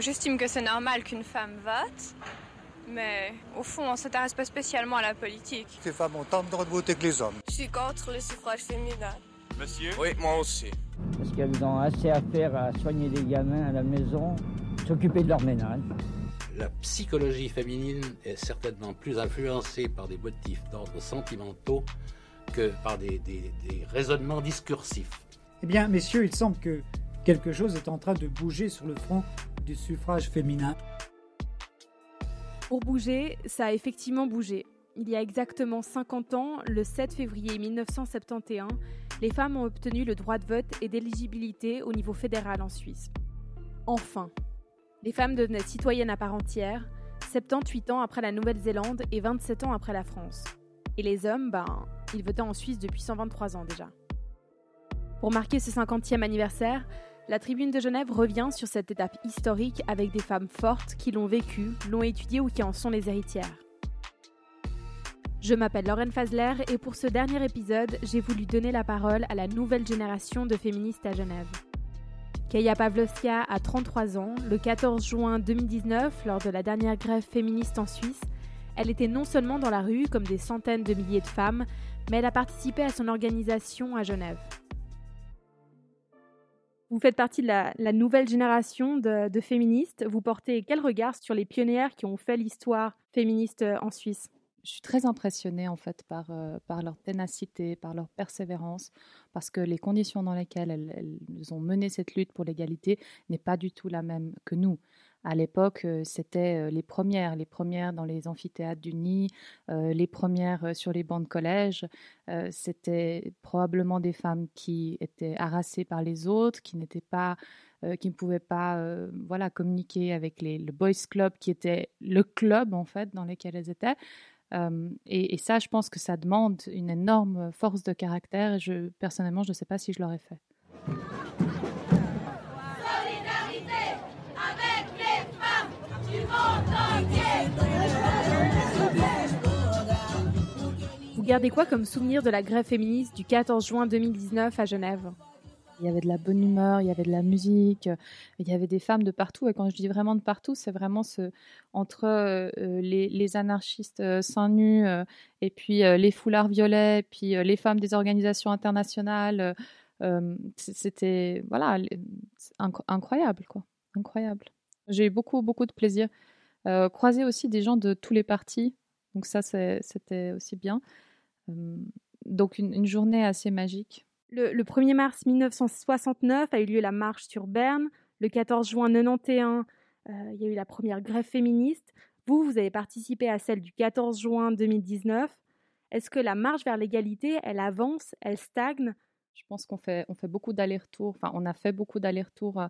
J'estime que c'est normal qu'une femme vote, mais au fond, on s'intéresse pas spécialement à la politique. Les femmes ont tant de droits de voter que les hommes. Je suis contre le suffrage féminin. Monsieur Oui, moi aussi. Parce qu'elles ont assez à faire à soigner les gamins à la maison, s'occuper de leur ménage. La psychologie féminine est certainement plus influencée par des motifs d'ordre sentimentaux que par des, des, des raisonnements discursifs. Eh bien, messieurs, il semble que quelque chose est en train de bouger sur le front du suffrage féminin. Pour bouger, ça a effectivement bougé. Il y a exactement 50 ans, le 7 février 1971, les femmes ont obtenu le droit de vote et d'éligibilité au niveau fédéral en Suisse. Enfin, les femmes devenaient citoyennes à part entière, 78 ans après la Nouvelle-Zélande et 27 ans après la France. Et les hommes, ben, ils votaient en Suisse depuis 123 ans déjà. Pour marquer ce 50e anniversaire, la Tribune de Genève revient sur cette étape historique avec des femmes fortes qui l'ont vécue, l'ont étudiée ou qui en sont les héritières. Je m'appelle Lauren Fazler et pour ce dernier épisode, j'ai voulu donner la parole à la nouvelle génération de féministes à Genève. Kaya Pavlovska a 33 ans. Le 14 juin 2019, lors de la dernière grève féministe en Suisse, elle était non seulement dans la rue comme des centaines de milliers de femmes, mais elle a participé à son organisation à Genève. Vous faites partie de la, nouvelle génération de, féministes. Vous portez quel regard sur les pionnières qui ont fait l'histoire féministe en Suisse? Je suis très impressionnée en fait par, euh, par leur ténacité, par leur persévérance, parce que les conditions dans lesquelles elles, elles ont mené cette lutte pour l'égalité n'est pas du tout la même que nous. À l'époque, euh, c'était euh, les premières, les premières dans les amphithéâtres du Nid, euh, les premières sur les bancs de collège. C'était probablement des femmes qui étaient harassées par les autres, qui n'étaient pas qui ne pouvaient pas voilà, communiquer avec le Boys Club, qui était le club en fait dans lequel elles étaient. Et, ça, je pense que ça demande une énorme force de caractère. Personnellement, je ne sais pas si je l'aurais fait. Gardez quoi comme souvenir de la grève féministe du 14 juin 2019 à Genève? Il y avait de la bonne humeur, il y avait de la musique, il y avait des femmes de partout. Et quand je dis vraiment de partout, c'est vraiment entre euh, les, les, anarchistes euh, seins nus euh, et puis euh, les foulards violets, puis les femmes des organisations internationales. C'était voilà inc incroyable quoi, incroyable. J'ai eu beaucoup beaucoup de plaisir. croiser aussi des gens de tous les partis, donc ça c'était aussi bien. Donc une, une journée assez magique. Le, le, 1er mars 1969 a eu lieu la marche sur Berne. Le 14 juin 91, euh, il y a eu la première grève féministe. Vous, vous avez participé à celle du 14 juin 2019. Est-ce que la marche vers l'égalité, elle avance, elle stagne? Je pense qu'on fait, on fait beaucoup d'allers-retours. Enfin, on a fait beaucoup d'allers-retours euh,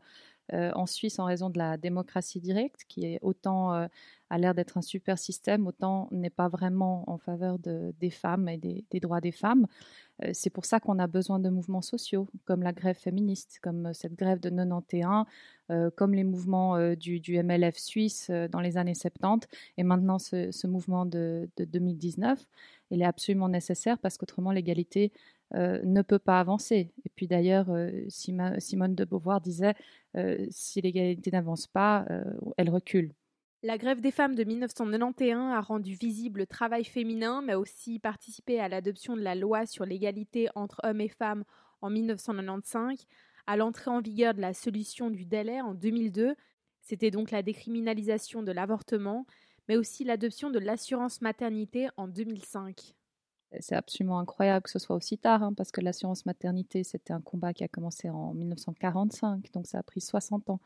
en Suisse en raison de la démocratie directe, qui est autant euh, a l'air d'être un super système, autant n'est pas vraiment en faveur de, des femmes et des, droits des femmes. Euh, c'est pour ça qu'on a besoin de mouvements sociaux, comme la grève féministe, comme cette grève de 91, euh, comme les mouvements euh, du, MLF suisse euh, dans les années 70, et maintenant ce, ce mouvement de, de, 2019. Il est absolument nécessaire parce qu'autrement l'égalité euh, ne peut pas avancer. Et puis d'ailleurs, euh, Simone de Beauvoir disait, si l'égalité n'avance pas, elle recule. La grève des femmes de 1991 a rendu visible le travail féminin, mais aussi participé à l'adoption de la loi sur l'égalité entre hommes et femmes en 1995, à l'entrée en vigueur de la solution du délai en 2002. C'était donc la décriminalisation de l'avortement, mais aussi l'adoption de l'assurance maternité en 2005. C'est absolument incroyable que ce soit aussi tard, hein, parce que l'assurance maternité, c'était un combat qui a commencé en 1945, donc ça a pris 60 ans.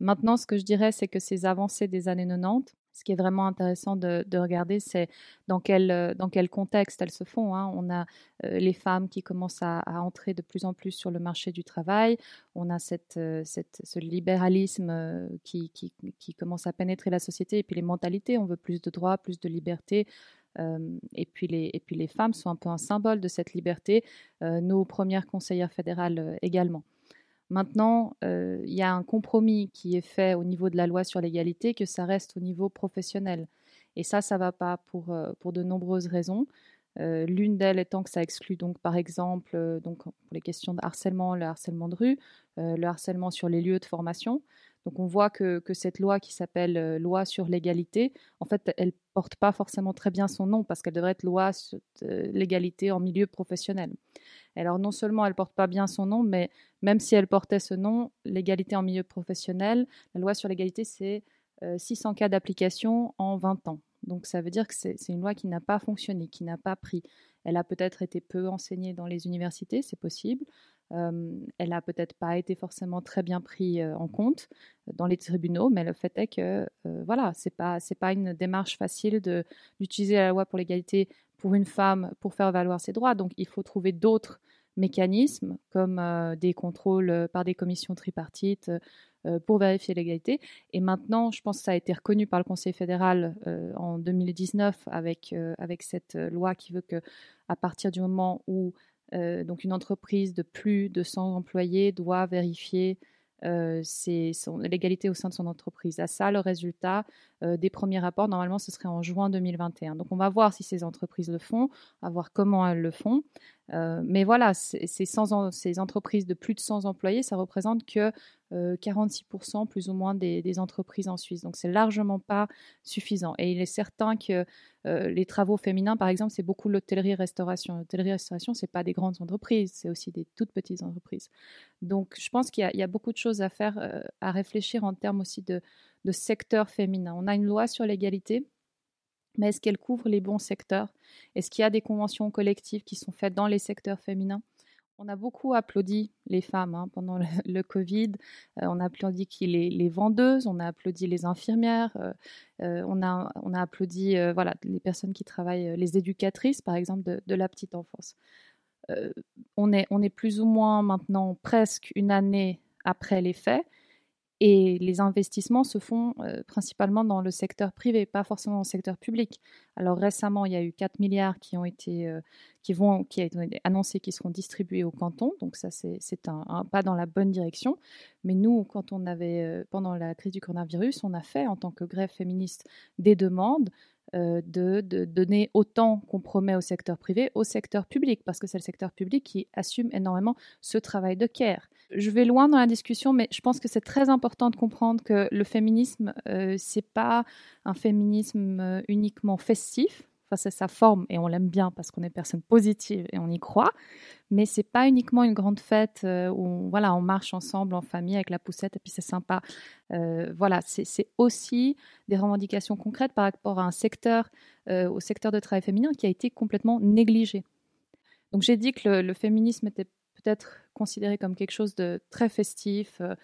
Maintenant, ce que je dirais, c'est que ces avancées des années 90, ce qui est vraiment intéressant de, de regarder, c'est dans quel, dans quel contexte elles se font. Hein. On a euh, les femmes qui commencent à, entrer de plus en plus sur le marché du travail. On a euh, ce libéralisme euh, qui, qui, commence à pénétrer la société et puis les mentalités. On veut plus de droits, plus de liberté. Euh, et, puis les, et puis les femmes sont un peu un symbole de cette liberté. Euh, nos premières conseillères fédérales également. Maintenant, euh, il y a un compromis qui est fait au niveau de la loi sur l'égalité, que ça reste au niveau professionnel. Et ça, ça ne va pas pour, euh, pour de nombreuses raisons. Euh, L'une d'elles étant que ça exclut donc par exemple euh, donc pour les questions de harcèlement, le harcèlement de rue, le harcèlement sur les lieux de formation. Donc on voit que, cette loi qui s'appelle loi sur l'égalité, en fait, elle porte pas forcément très bien son nom parce qu'elle devrait être loi sur l'égalité en milieu professionnel. Alors non seulement elle porte pas bien son nom, mais même si elle portait ce nom, l'égalité en milieu professionnel, la loi sur l'égalité, c'est 600 cas d'application en 20 ans. Donc ça veut dire que c'est une loi qui n'a pas fonctionné, qui n'a pas pris. Elle a peut-être été peu enseignée dans les universités, c'est possible. Elle n'a peut-être pas été forcément très bien prise en compte dans les tribunaux, mais le fait est que voilà, c'est pas c'est pas une démarche facile d'utiliser la loi pour l'égalité pour une femme pour faire valoir ses droits. Donc il faut trouver d'autres mécanismes comme des contrôles par des commissions tripartites, pour vérifier l'égalité. Et maintenant, je pense que ça a été reconnu par le Conseil fédéral en 2019 avec, avec cette loi qui veut que à partir du moment où donc une entreprise de plus de 100 employés doit vérifier l'égalité au sein de son entreprise. À ça, le résultat des premiers rapports, normalement, ce serait en juin 2021. Donc, on va voir si ces entreprises le font, à voir comment elles le font. Mais voilà, ces, entreprises de plus de 100 employés, ça représente que 46% euh, plus ou moins des, entreprises en Suisse. Donc c'est largement pas suffisant. Et il est certain que euh, les travaux féminins, par exemple, c'est beaucoup l'hôtellerie-restauration. L'hôtellerie-restauration, c'est pas des grandes entreprises, c'est aussi des toutes petites entreprises. Donc je pense qu'il y, a beaucoup de choses à faire, euh, à réfléchir en termes aussi de, de secteur féminin. On a une loi sur l'égalité. Mais est-ce qu'elle couvre les bons secteurs? Est-ce qu'il y a des conventions collectives qui sont faites dans les secteurs féminins? On a beaucoup applaudi les femmes hein, pendant le, Covid. Euh, on a applaudi les, vendeuses, on a applaudi les infirmières, euh, euh, on, a, applaudi voilà, les personnes qui travaillent, les éducatrices par exemple de, de la petite enfance. on, est, on est plus ou moins maintenant presque une année après les faits et les investissements se font euh, principalement dans le secteur privé, pas forcément dans le secteur public. Alors récemment, il y a eu 4 milliards qui ont été, euh, qui vont, qui été annoncés, qui seront distribués au canton. Donc ça, c'est un, pas dans la bonne direction. Mais nous, quand on avait, euh, pendant la crise du coronavirus, on a fait en tant que grève féministe des demandes de, de, donner autant qu'on promet au secteur privé au secteur public, parce que c'est le secteur public qui assume énormément ce travail de care. Je vais loin dans la discussion, mais je pense que c'est très important de comprendre que le féminisme, euh, c'est pas un féminisme euh, uniquement festif. Enfin, c'est sa forme et on l'aime bien parce qu'on est personne positive et on y croit. Mais c'est pas uniquement une grande fête euh, où voilà, on marche ensemble en famille avec la poussette et puis c'est sympa. voilà, c'est aussi des revendications concrètes par rapport à un secteur, au secteur de travail féminin qui a été complètement négligé. Donc j'ai dit que le féminisme était peut-être considéré comme quelque chose de très festif, euh,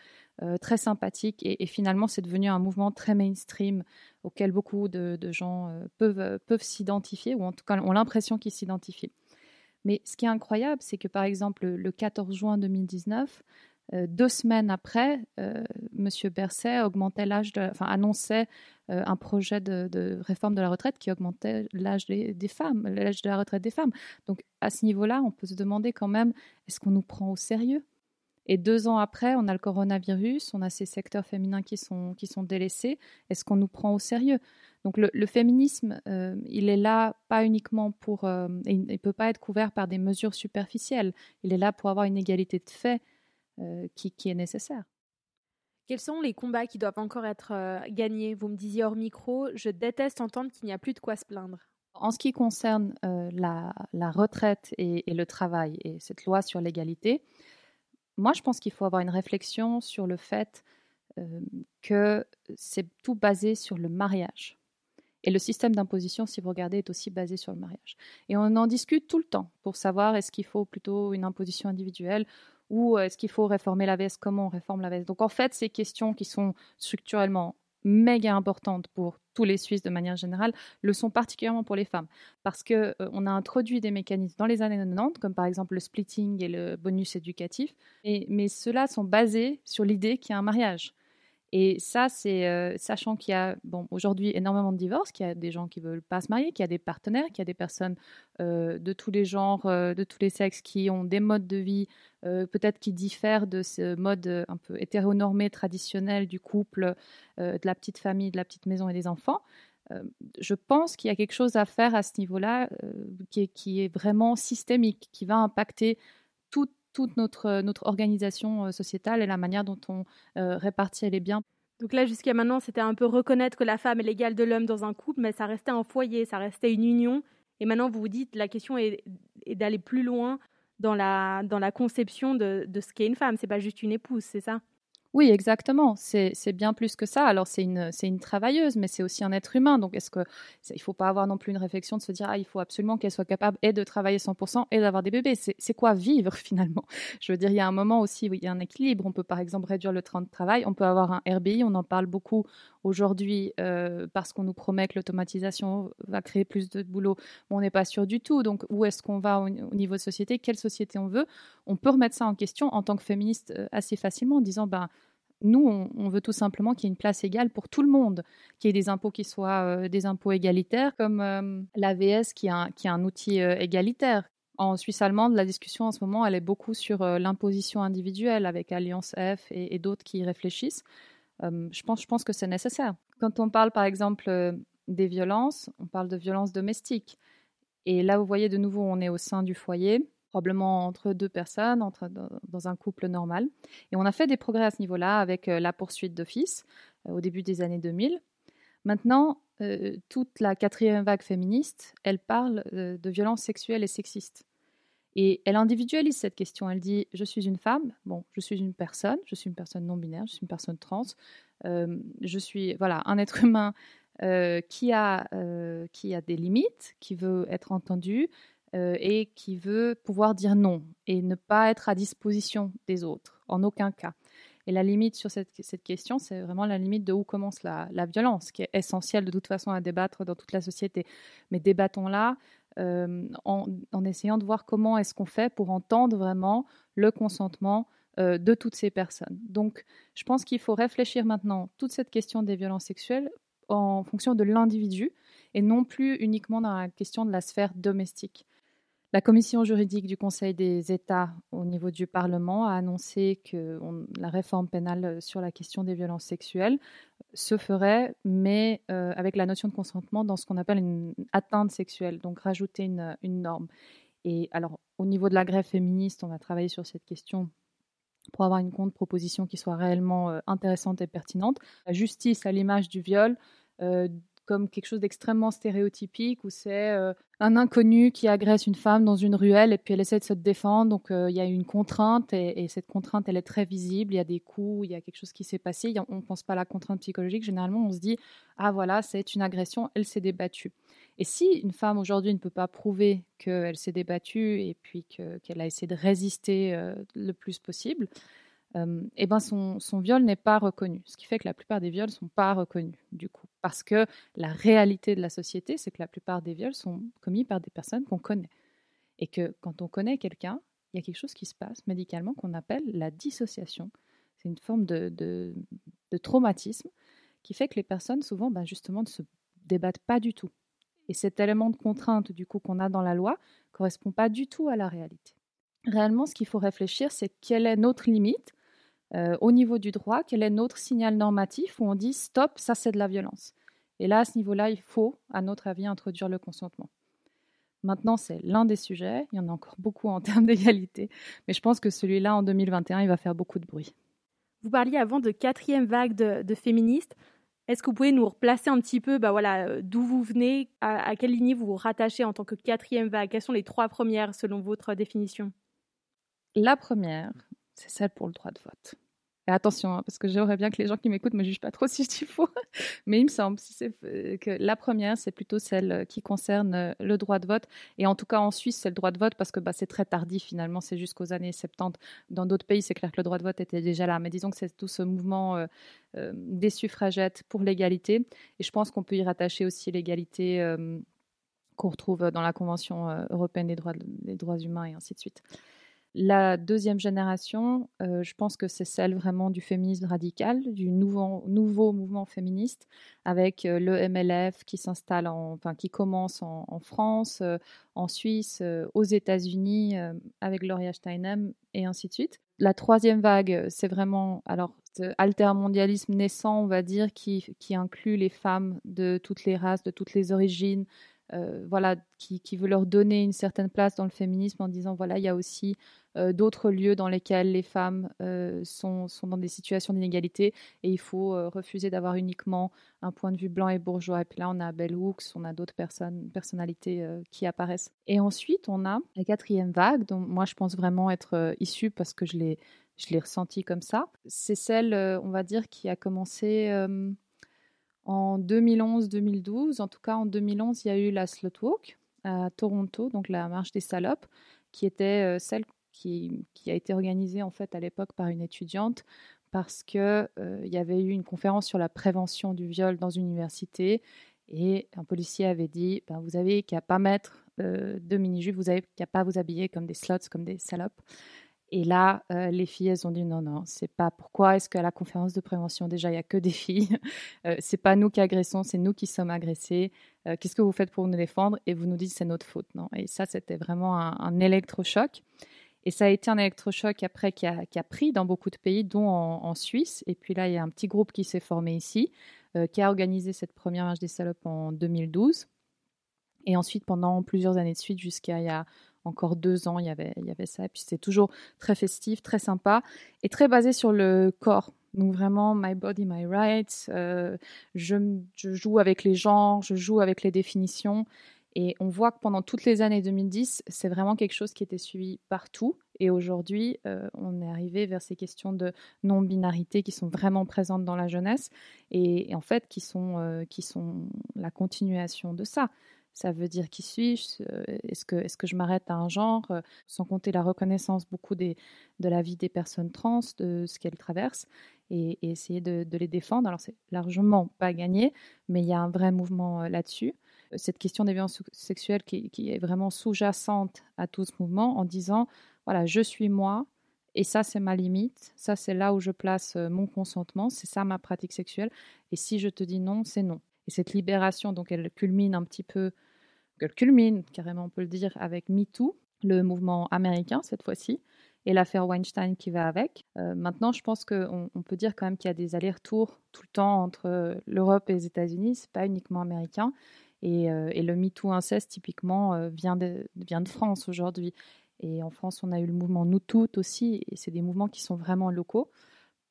euh, très sympathique, et, finalement c'est devenu un mouvement très mainstream auquel beaucoup de, gens euh, peuvent, peuvent s'identifier, ou en tout cas ont l'impression qu'ils s'identifient. Mais ce qui est incroyable, c'est que par exemple le 14 juin 2019, euh, deux semaines après, euh, M. Berset augmentait l'âge, enfin annonçait euh, un projet de, réforme de la retraite qui augmentait l'âge des, femmes, l'âge de la retraite des femmes. Donc à ce niveau-là, on peut se demander quand même, est-ce qu'on nous prend au sérieux? Et deux ans après, on a le coronavirus, on a ces secteurs féminins qui sont qui sont délaissés. Est-ce qu'on nous prend au sérieux? Donc le, féminisme, il est là pas uniquement pour, il ne peut pas être couvert par des mesures superficielles. Il est là pour avoir une égalité de fait euh, qui, est nécessaire. Quels sont les combats qui doivent encore être euh, gagnés? Vous me disiez hors micro, je déteste entendre qu'il n'y a plus de quoi se plaindre. En ce qui concerne euh, la, retraite et, le travail et cette loi sur l'égalité, moi je pense qu'il faut avoir une réflexion sur le fait que c'est tout basé sur le mariage. Et le système d'imposition, si vous regardez, est aussi basé sur le mariage. Et on en discute tout le temps pour savoir est-ce qu'il faut plutôt une imposition individuelle ou est-ce qu'il faut réformer la veste Comment on réforme la veste? Donc en fait, ces questions qui sont structurellement méga importantes pour tous les Suisses de manière générale, le sont particulièrement pour les femmes. Parce qu'on euh, on a introduit des mécanismes dans les années 90, comme par exemple le splitting et le bonus éducatif, mais ceux-là sont basés sur l'idée qu'il y a un mariage. Et ça, c'est euh, sachant qu'il y a bon, aujourd'hui énormément de divorces, qu'il y a des gens qui ne veulent pas se marier, qu'il y a des partenaires, qu'il y a des personnes euh, de tous les genres, euh, de tous les sexes qui ont des modes de vie peut-être qui diffèrent de ce mode un peu hétéronormé, traditionnel du couple, de la petite famille, de la petite maison et des enfants. je pense qu'il y a quelque chose à faire à ce niveau-là qui, qui, est vraiment systémique, qui va impacter toute notre, notre organisation euh, sociétale et la manière dont on euh, répartit les biens. Donc là, jusqu'à maintenant, c'était un peu reconnaître que la femme est l'égale de l'homme dans un couple, mais ça restait un foyer, ça restait une union. Et maintenant, vous vous dites, la question est, d'aller plus loin dans la, dans la conception de, de ce qu'est une femme. C'est pas juste une épouse, c'est ça? Oui, exactement. C'est bien plus que ça. Alors, c'est une, travailleuse, mais c'est aussi un être humain. Donc, est-ce que il faut pas avoir non plus une réflexion de se dire, ah, il faut absolument qu'elle soit capable et de travailler 100% et d'avoir des bébés. C'est quoi vivre finalement? Je veux dire, il y a un moment aussi où il y a un équilibre. On peut par exemple réduire le temps de travail. On peut avoir un RBI. On en parle beaucoup aujourd'hui euh, parce qu'on nous promet que l'automatisation va créer plus de boulot. on n'est pas sûr du tout. Donc, où est-ce qu'on va au, niveau de société? Quelle société on veut? On peut remettre ça en question en tant que féministe euh, assez facilement en disant, ben nous, on, veut tout simplement qu'il y ait une place égale pour tout le monde, qu'il y ait des impôts qui soient euh, des impôts égalitaires, comme euh, l'AVS qui, est un outil euh, égalitaire. En Suisse allemande, la discussion en ce moment, elle est beaucoup sur l'imposition individuelle avec Alliance F et, d'autres qui y réfléchissent. je, pense, je pense que c'est nécessaire. Quand on parle, par exemple, des violences, on parle de violences domestiques. Et là, vous voyez, de nouveau, on est au sein du foyer probablement entre deux personnes, dans, un couple normal. Et on a fait des progrès à ce niveau-là avec euh, la poursuite d'office euh, au début des années 2000. Maintenant, euh, toute la quatrième vague féministe, elle parle de violences sexuelles et sexistes. Et elle individualise cette question. Elle dit Je suis une femme, bon, je suis une personne, je suis une personne non binaire, je suis une personne trans, je suis voilà un être humain qui, a, qui a des limites, qui veut être entendu, euh, et qui veut pouvoir dire non et ne pas être à disposition des autres, en aucun cas. Et la limite sur cette, question, c'est vraiment la limite de où commence la, violence, qui est essentielle de toute façon à débattre dans toute la société. Mais débattons-la euh, en, essayant de voir comment est-ce qu'on fait pour entendre vraiment le consentement euh, de toutes ces personnes. Donc, je pense qu'il faut réfléchir maintenant toute cette question des violences sexuelles en fonction de l'individu et non plus uniquement dans la question de la sphère domestique. La commission juridique du Conseil des États au niveau du Parlement a annoncé que la réforme pénale sur la question des violences sexuelles se ferait, mais euh, avec la notion de consentement dans ce qu'on appelle une atteinte sexuelle, donc rajouter une, norme. Et alors, au niveau de la grève féministe, on va travailler sur cette question pour avoir une contre-proposition qui soit réellement euh, intéressante et pertinente. La justice à l'image du viol, euh, comme quelque chose d'extrêmement stéréotypique où c'est euh, un inconnu qui agresse une femme dans une ruelle et puis elle essaie de se défendre. Donc euh, il y a une contrainte et, cette contrainte elle est très visible. Il y a des coups, il y a quelque chose qui s'est passé. on ne pense pas à la contrainte psychologique. Généralement on se dit ah voilà c'est une agression, elle s'est débattue. Et si une femme aujourd'hui ne peut pas prouver qu'elle s'est débattue et puis qu'elle a essayé de résister euh, le plus possible, euh, eh ben son, viol n'est pas reconnu. Ce qui fait que la plupart des viols ne sont pas reconnus, du coup. Parce que la réalité de la société, c'est que la plupart des viols sont commis par des personnes qu'on connaît. Et que quand on connaît quelqu'un, il y a quelque chose qui se passe médicalement qu'on appelle la dissociation. C'est une forme de, traumatisme qui fait que les personnes, souvent, ben justement, ne se débattent pas du tout. Et cet élément de contrainte, du coup, qu'on a dans la loi, correspond pas du tout à la réalité. Réellement, ce qu'il faut réfléchir, c'est quelle est notre limite euh, au niveau du droit, quel est notre signal normatif où on dit stop, ça c'est de la violence? Et là, à ce niveau-là, il faut, à notre avis, introduire le consentement. Maintenant, c'est l'un des sujets, il y en a encore beaucoup en termes d'égalité, mais je pense que celui-là, en 2021, il va faire beaucoup de bruit. Vous parliez avant de quatrième vague de, féministes. Est-ce que vous pouvez nous replacer un petit peu bah voilà, euh, d'où vous venez, à, à, quelle lignée vous vous rattachez en tant que quatrième vague? Quelles sont les trois premières selon votre définition? La première, c'est celle pour le droit de vote. Attention, hein, parce que j'aimerais bien que les gens qui m'écoutent me jugent pas trop si je dis faux. Mais il me semble euh, que la première, c'est plutôt celle euh, qui concerne euh, le droit de vote. Et en tout cas, en Suisse, c'est le droit de vote parce que bah, c'est très tardif finalement. C'est jusqu'aux années 70. Dans d'autres pays, c'est clair que le droit de vote était déjà là. Mais disons que c'est tout ce mouvement des suffragettes pour l'égalité. Et je pense qu'on peut y rattacher aussi l'égalité qu'on retrouve dans la Convention européenne des droits humains et ainsi de suite. La deuxième génération, euh, je pense que c'est celle vraiment du féminisme radical, du nouveau, mouvement féministe, avec euh, le MLF qui s'installe, enfin qui commence en, France, euh, en Suisse, aux États-Unis, avec Gloria Steinem et ainsi de suite. La troisième vague, c'est vraiment alors altermondialisme naissant, on va dire, qui inclut les femmes de toutes les races, de toutes les origines, euh, voilà, qui, veut leur donner une certaine place dans le féminisme en disant voilà, il y a aussi euh, d'autres lieux dans lesquels les femmes euh, sont, sont, dans des situations d'inégalité et il faut refuser d'avoir uniquement un point de vue blanc et bourgeois. Et puis là, on a Bell Hooks, on a d'autres personnes, personnalités qui apparaissent. Et ensuite, on a la quatrième vague, dont moi je pense vraiment être issue parce que je l'ai, je l'ai ressenti comme ça. C'est celle, on va dire, qui a commencé en 2011-2012, en tout cas en 2011, il y a eu la Slot Walk à Toronto, donc la marche des salopes, qui était euh, celle qui, a été organisée en fait à l'époque par une étudiante parce que euh, il y avait eu une conférence sur la prévention du viol dans une université et un policier avait dit ben, vous avez qu'à pas mettre euh, de mini-jupe, vous avez qu'à pas vous habiller comme des slots, comme des salopes. Et là, euh, les filles, elles ont dit non, non, c'est pas pourquoi est-ce qu'à la conférence de prévention, déjà, il n'y a que des filles. Euh, c'est pas nous qui agressons, c'est nous qui sommes agressés. Euh, qu'est-ce que vous faites pour nous défendre? Et vous nous dites c'est notre faute, non Et ça, c'était vraiment un, électrochoc. Et ça a été un électrochoc après qui a, pris dans beaucoup de pays, dont en, Suisse. Et puis là, il y a un petit groupe qui s'est formé ici, qui a organisé cette première marche des salopes en 2012. Et ensuite, pendant plusieurs années de suite, jusqu'à il y a encore deux ans, il y avait, il y avait ça. Et puis c'est toujours très festif, très sympa et très basé sur le corps. Donc vraiment, my body, my rights. Euh, je, joue avec les genres, je joue avec les définitions. Et on voit que pendant toutes les années 2010, c'est vraiment quelque chose qui était suivi partout. Et aujourd'hui, euh, on est arrivé vers ces questions de non-binarité qui sont vraiment présentes dans la jeunesse et, en fait qui sont, euh, qui sont la continuation de ça. Ça veut dire qui suis-je euh, Est-ce que, est que je m'arrête à un genre euh, Sans compter la reconnaissance beaucoup de la vie des personnes trans, de ce qu'elles traversent, et, essayer de, les défendre. Alors c'est largement pas gagné, mais il y a un vrai mouvement euh, là-dessus. Cette question des violences sexuelles qui, qui est vraiment sous-jacente à tout ce mouvement en disant, voilà, je suis moi, et ça, c'est ma limite. Ça, c'est là où je place mon consentement. C'est ça ma pratique sexuelle. Et si je te dis non, c'est non. Et cette libération, donc, elle culmine un petit peu, elle culmine carrément, on peut le dire, avec MeToo, le mouvement américain cette fois-ci, et l'affaire Weinstein qui va avec. Euh, maintenant, je pense qu'on on peut dire quand même qu'il y a des allers-retours tout le temps entre l'Europe et les États-Unis, c'est pas uniquement américain. Et, euh, le MeToo inceste, typiquement, euh, vient, de, vient de France aujourd'hui. Et en France, on a eu le mouvement Nous Toutes aussi, et c'est des mouvements qui sont vraiment locaux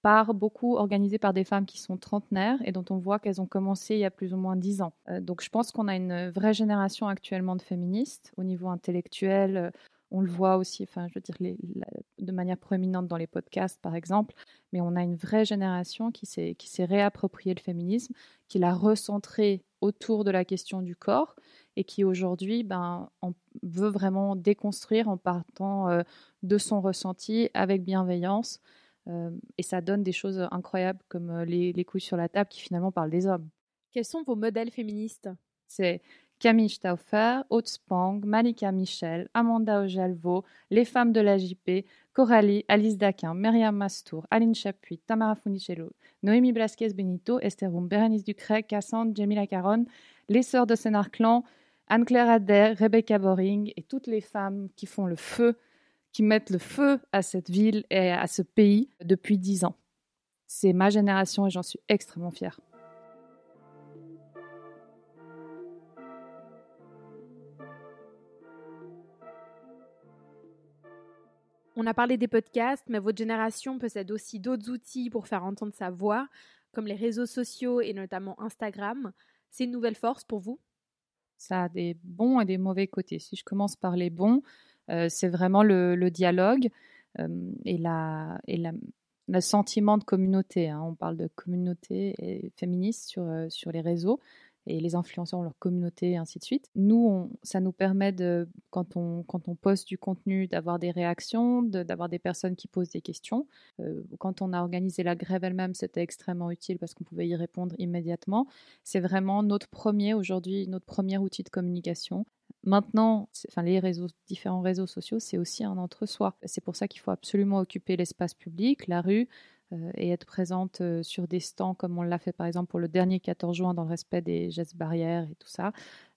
par beaucoup organisées par des femmes qui sont trentenaires et dont on voit qu'elles ont commencé il y a plus ou moins dix ans. Euh, donc je pense qu'on a une vraie génération actuellement de féministes au niveau intellectuel. Euh, on le voit aussi, enfin, je veux dire, de manière proéminente dans les podcasts, par exemple, mais on a une vraie génération qui s'est, qui s'est réapproprié le féminisme, qui l'a recentré autour de la question du corps et qui aujourd'hui ben, on veut vraiment déconstruire en partant euh, de son ressenti avec bienveillance et ça donne des choses incroyables comme les, les couilles sur la table qui finalement parlent des hommes. Quels sont vos modèles féministes? C'est Camille Stauffer, Haute Spang, Malika Michel, Amanda Ojalvo, les femmes de la JP, Coralie, Alice Daquin, Myriam Mastour, Aline Chapuis, Tamara Funicello, Noémie Blasquez Benito, Esther Roum, Bérénice Ducret, Cassandre, Jamila Caron, les sœurs de Sénard Clan, Anne-Claire Adair, Rebecca Boring et toutes les femmes qui font le feu qui mettent le feu à cette ville et à ce pays depuis dix ans. C'est ma génération et j'en suis extrêmement fière. On a parlé des podcasts, mais votre génération possède aussi d'autres outils pour faire entendre sa voix, comme les réseaux sociaux et notamment Instagram. C'est une nouvelle force pour vous? Ça a des bons et des mauvais côtés. Si je commence par les bons, c'est vraiment le, dialogue euh, et, la, le sentiment de communauté. Hein. On parle de communauté féministe euh, sur les réseaux et les influenceurs ont leur communauté et ainsi de suite. Nous, ça nous permet, de, quand, on, quand on poste du contenu, d'avoir des réactions, d'avoir des personnes qui posent des questions. quand on a organisé la grève elle-même, c'était extrêmement utile parce qu'on pouvait y répondre immédiatement. C'est vraiment notre premier, aujourd'hui, notre premier outil de communication. Maintenant, enfin, les réseaux, différents réseaux sociaux, c'est aussi un entre-soi. C'est pour ça qu'il faut absolument occuper l'espace public, la rue, euh, et être présente euh, sur des stands comme on l'a fait par exemple pour le dernier 14 juin dans le respect des gestes barrières et tout ça.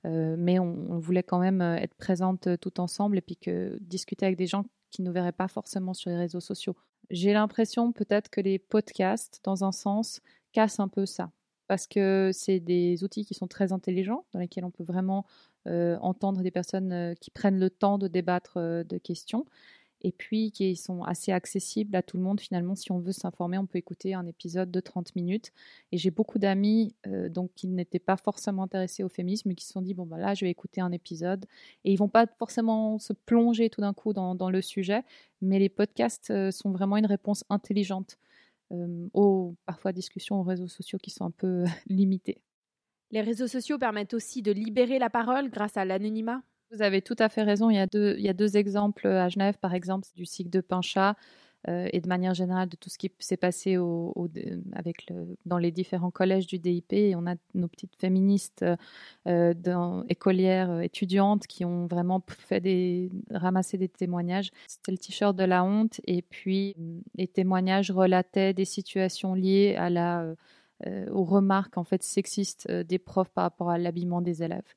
Euh, mais on, voulait quand même être présente tout ensemble et puis discuter avec des gens qui ne verraient pas forcément sur les réseaux sociaux. J'ai l'impression peut-être que les podcasts, dans un sens, cassent un peu ça. parce que c'est des outils qui sont très intelligents, dans lesquels on peut vraiment entendre des personnes qui prennent le temps de débattre de questions et puis qui sont assez accessibles à tout le monde. Finalement, si on veut s'informer, on peut écouter un épisode de 30 minutes. Et j'ai beaucoup d'amis euh, donc qui n'étaient pas forcément intéressés au féminisme, mais qui se sont dit bon bah là, je vais écouter un épisode. Et ils vont pas forcément se plonger tout d'un coup dans, le sujet, mais les podcasts euh, sont vraiment une réponse intelligente euh, aux parfois discussions aux réseaux sociaux qui sont un peu limitées. Les réseaux sociaux permettent aussi de libérer la parole grâce à l'anonymat vous avez tout à fait raison. Il y a deux, exemples à Genève, par exemple, du cycle de Pinchat euh, et de manière générale de tout ce qui s'est passé au, avec dans les différents collèges du DIP. On a nos petites féministes euh, écolières, euh, étudiantes qui ont vraiment fait des, ramassé des témoignages. C'était le t-shirt de la honte et puis les témoignages relataient des situations liées à la, aux remarques en fait sexistes des profs par rapport à l'habillement des élèves.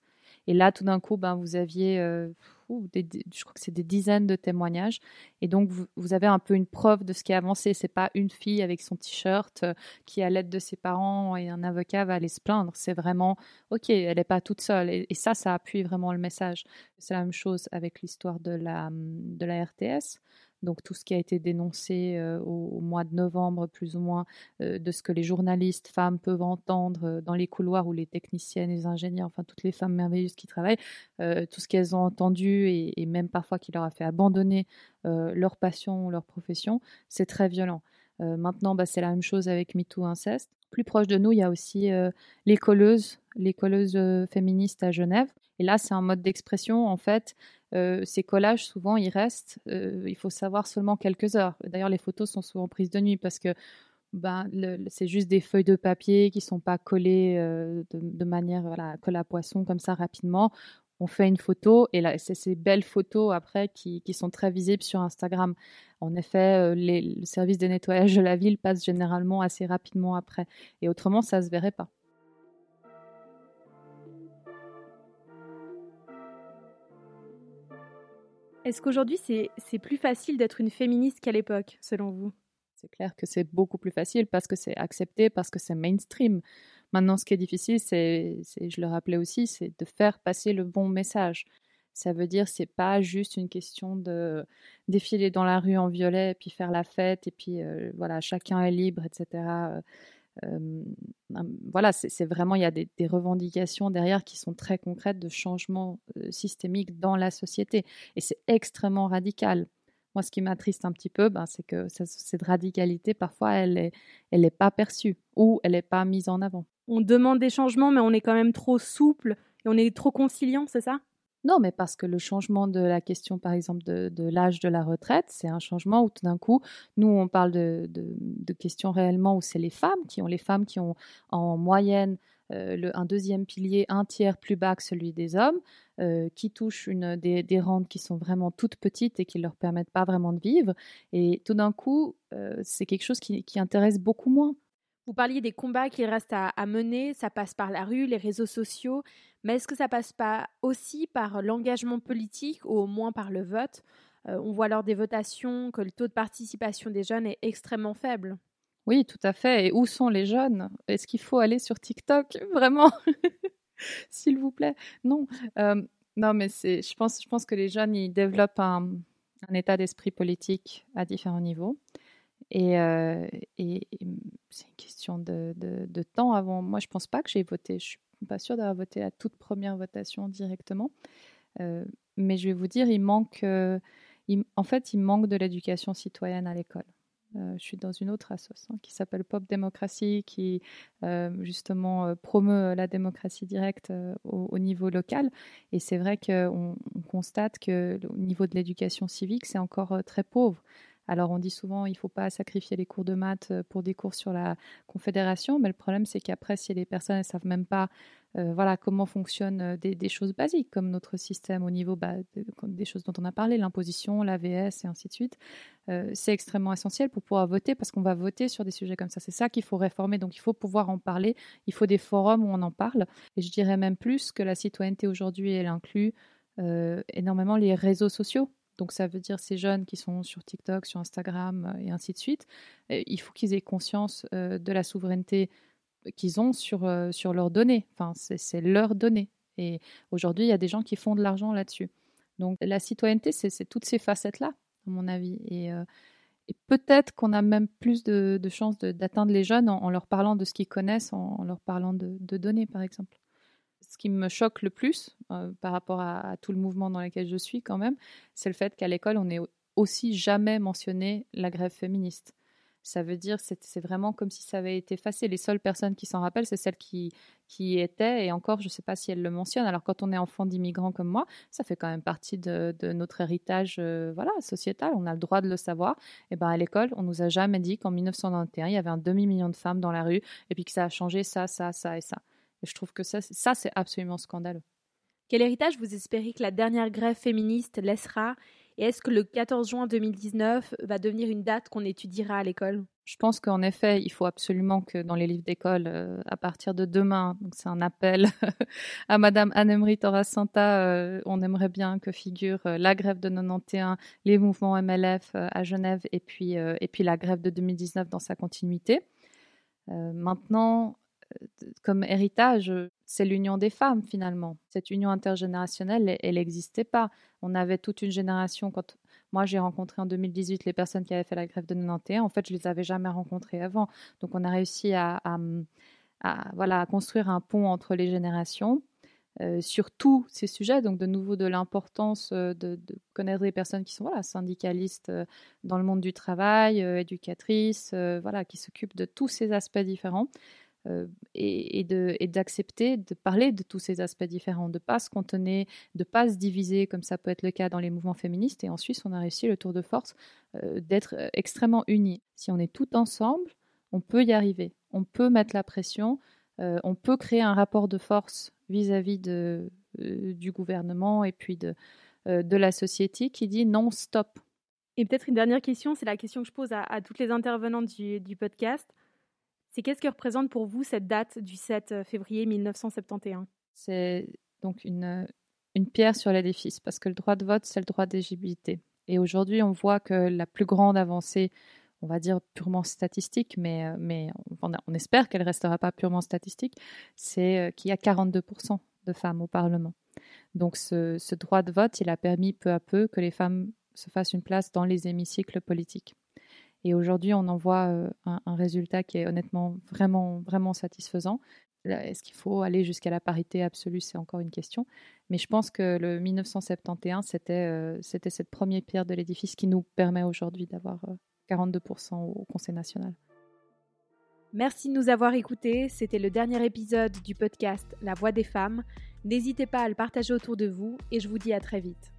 Et là, tout d'un coup, ben, vous aviez, euh, je crois que c'est des dizaines de témoignages. Et donc, vous, avez un peu une preuve de ce qui est avancé. C'est pas une fille avec son t-shirt euh, qui, à l'aide de ses parents et un avocat, va aller se plaindre. C'est vraiment, OK, elle n'est pas toute seule. Et, ça, ça appuie vraiment le message. C'est la même chose avec l'histoire de la, de la RTS donc tout ce qui a été dénoncé euh, au, mois de novembre, plus ou moins, euh, de ce que les journalistes femmes peuvent entendre euh, dans les couloirs ou les techniciennes, les ingénieurs, enfin toutes les femmes merveilleuses qui travaillent, tout ce qu'elles ont entendu et, même parfois qui leur a fait abandonner leur passion, leur profession, c'est très violent. maintenant, bah, c'est la même chose avec MeToo Inceste. Plus proche de nous, il y a aussi les colleuses, les colleuses féministes à Genève. Et là, c'est un mode d'expression, en fait, euh, ces collages, souvent, ils restent, euh, il faut savoir, seulement quelques heures. D'ailleurs, les photos sont souvent prises de nuit parce que ben, c'est juste des feuilles de papier qui sont pas collées euh, de, manière voilà, colle à poisson comme ça rapidement. On fait une photo et c'est ces belles photos après qui, sont très visibles sur Instagram. En effet, le service de nettoyage de la ville passe généralement assez rapidement après. Et autrement, ça se verrait pas. Est-ce qu'aujourd'hui, c'est plus facile d'être une féministe qu'à l'époque, selon vous? C'est clair que c'est beaucoup plus facile parce que c'est accepté, parce que c'est mainstream. Maintenant, ce qui est difficile, c'est, je le rappelais aussi, c'est de faire passer le bon message. Ça veut dire, c'est pas juste une question de défiler dans la rue en violet et puis faire la fête et puis euh, voilà, chacun est libre, etc voilà, c'est vraiment, il y a des, revendications derrière qui sont très concrètes de changement systémique dans la société. Et c'est extrêmement radical. Moi, ce qui m'attriste un petit peu, ben, c'est que cette radicalité, parfois, elle n'est elle pas perçue ou elle n'est pas mise en avant. On demande des changements, mais on est quand même trop souple et on est trop conciliant, c'est ça? Non, mais parce que le changement de la question, par exemple, de, l'âge de la retraite, c'est un changement où tout d'un coup, nous, on parle de, questions réellement où c'est les femmes qui ont, les femmes qui ont en moyenne euh, un deuxième pilier un tiers plus bas que celui des hommes, euh, qui touchent des, rentes qui sont vraiment toutes petites et qui ne leur permettent pas vraiment de vivre. Et tout d'un coup, euh, c'est quelque chose qui, intéresse beaucoup moins. Vous parliez des combats qu'il reste à, mener, ça passe par la rue, les réseaux sociaux, mais est-ce que ça passe pas aussi par l'engagement politique ou au moins par le vote? Euh, On voit lors des votations que le taux de participation des jeunes est extrêmement faible. Oui, tout à fait. Et où sont les jeunes? Est-ce qu'il faut aller sur TikTok? Vraiment? S'il vous plaît. Non. Euh, non, mais je, pense, je pense que les jeunes, développent un, état d'esprit politique à différents niveaux. Et, euh, c'est une question de, temps avant. Moi, je pense pas que j'ai voté. Je suis pas sûre d'avoir voté la toute première votation directement. Euh, mais je vais vous dire, il manque, euh, en fait, il manque de l'éducation citoyenne à l'école. Je suis dans une autre association qui s'appelle Pop Démocratie, qui justement promeut la démocratie directe au, niveau local. Et c'est vrai qu'on on constate que au niveau de l'éducation civique, c'est encore très pauvre. Alors on dit souvent il ne faut pas sacrifier les cours de maths euh, pour des cours sur la confédération, mais le problème c'est qu'après si les personnes ne savent même pas euh, voilà comment fonctionnent euh, des, choses basiques comme notre système au niveau bah, des choses dont on a parlé, l'imposition, l'AVS et ainsi de suite, c'est extrêmement essentiel pour pouvoir voter parce qu'on va voter sur des sujets comme ça. C'est ça qu'il faut réformer. Donc il faut pouvoir en parler. Il faut des forums où on en parle. Et je dirais même plus que la citoyenneté aujourd'hui elle inclut énormément les réseaux sociaux donc ça veut dire ces jeunes qui sont sur TikTok, sur Instagram euh, et ainsi de suite. il faut qu'ils aient conscience euh, de la souveraineté qu'ils ont sur, sur leurs données. Enfin, c'est leurs données. Et aujourd'hui, il y a des gens qui font de l'argent là-dessus. Donc la citoyenneté, c'est toutes ces facettes-là, à mon avis. Et, peut-être qu'on a même plus de, chances d'atteindre les jeunes en, leur parlant de ce qu'ils connaissent, en, leur parlant de, données, par exemple. Ce qui me choque le plus par rapport à, tout le mouvement dans lequel je suis quand même, c'est le fait qu'à l'école, on n'ait aussi jamais mentionné la grève féministe. Ça veut dire c'est c'est vraiment comme si ça avait été effacé. Les seules personnes qui s'en rappellent, c'est celles qui, qui étaient. Et encore, je ne sais pas si elles le mentionnent. Alors, quand on est enfant d'immigrants comme moi, ça fait quand même partie de, de notre héritage euh, voilà, sociétal. On a le droit de le savoir. Et ben, à l'école, on nous a jamais dit qu'en 1991, il y avait un demi-million de femmes dans la rue et puis que ça a changé ça, ça, ça et ça. Et je trouve que ça, ça c'est absolument scandaleux. Quel héritage vous espérez que la dernière grève féministe laissera? Et est-ce que le 14 juin 2019 va devenir une date qu'on étudiera à l'école? Je pense qu'en effet, il faut absolument que dans les livres d'école, euh, à partir de demain, c'est un appel à Madame Anne-Emery Torasanta, euh, on aimerait bien que figure euh, la grève de 91, les mouvements MLF à Genève et puis, et puis la grève de 2019 dans sa continuité. maintenant, comme héritage, c'est l'union des femmes finalement. Cette union intergénérationnelle, elle n'existait pas. On avait toute une génération. Quand moi j'ai rencontré en 2018 les personnes qui avaient fait la grève de 91, en fait je les avais jamais rencontrées avant. Donc on a réussi à, voilà à construire un pont entre les générations. Euh, sur tous ces sujets, donc de nouveau de l'importance euh, de, connaître des personnes qui sont syndicalistes euh, dans le monde du travail, éducatrices, voilà, qui s'occupent de tous ces aspects différents. Euh, et, d'accepter de, parler de tous ces aspects différents, de ne pas se contenir, de ne pas se diviser comme ça peut être le cas dans les mouvements féministes. Et en Suisse, on a réussi le tour de force euh, d'être euh, extrêmement unis. Si on est tout ensemble, on peut y arriver. On peut mettre la pression, on peut créer un rapport de force vis-à-vis du gouvernement et puis de, la société qui dit non, stop. Et peut-être une dernière question, c'est la question que je pose à, toutes les intervenantes du podcast c'est qu'est-ce que représente pour vous cette date du 7 euh, février 1971 C'est donc une, une pierre sur l'édifice, parce que le droit de vote, c'est le droit d'éligibilité. Et aujourd'hui, on voit que la plus grande avancée, on va dire purement statistique, mais, euh, on, espère qu'elle ne restera pas purement statistique, c'est euh, qu'il y a 42% de femmes au Parlement. Donc ce droit de vote, il a permis peu à peu que les femmes se fassent une place dans les hémicycles politiques. Et aujourd'hui, on en voit euh, un, résultat qui est honnêtement vraiment, vraiment satisfaisant. Est-ce qu'il faut aller jusqu'à la parité absolue? C'est encore une question. Mais je pense que le 1971, c'était euh, c'était cette première pierre de l'édifice qui nous permet aujourd'hui d'avoir 42% euh, au Conseil national. Merci de nous avoir écoutés. C'était le dernier épisode du podcast La Voix des femmes. N'hésitez pas à le partager autour de vous et je vous dis à très vite.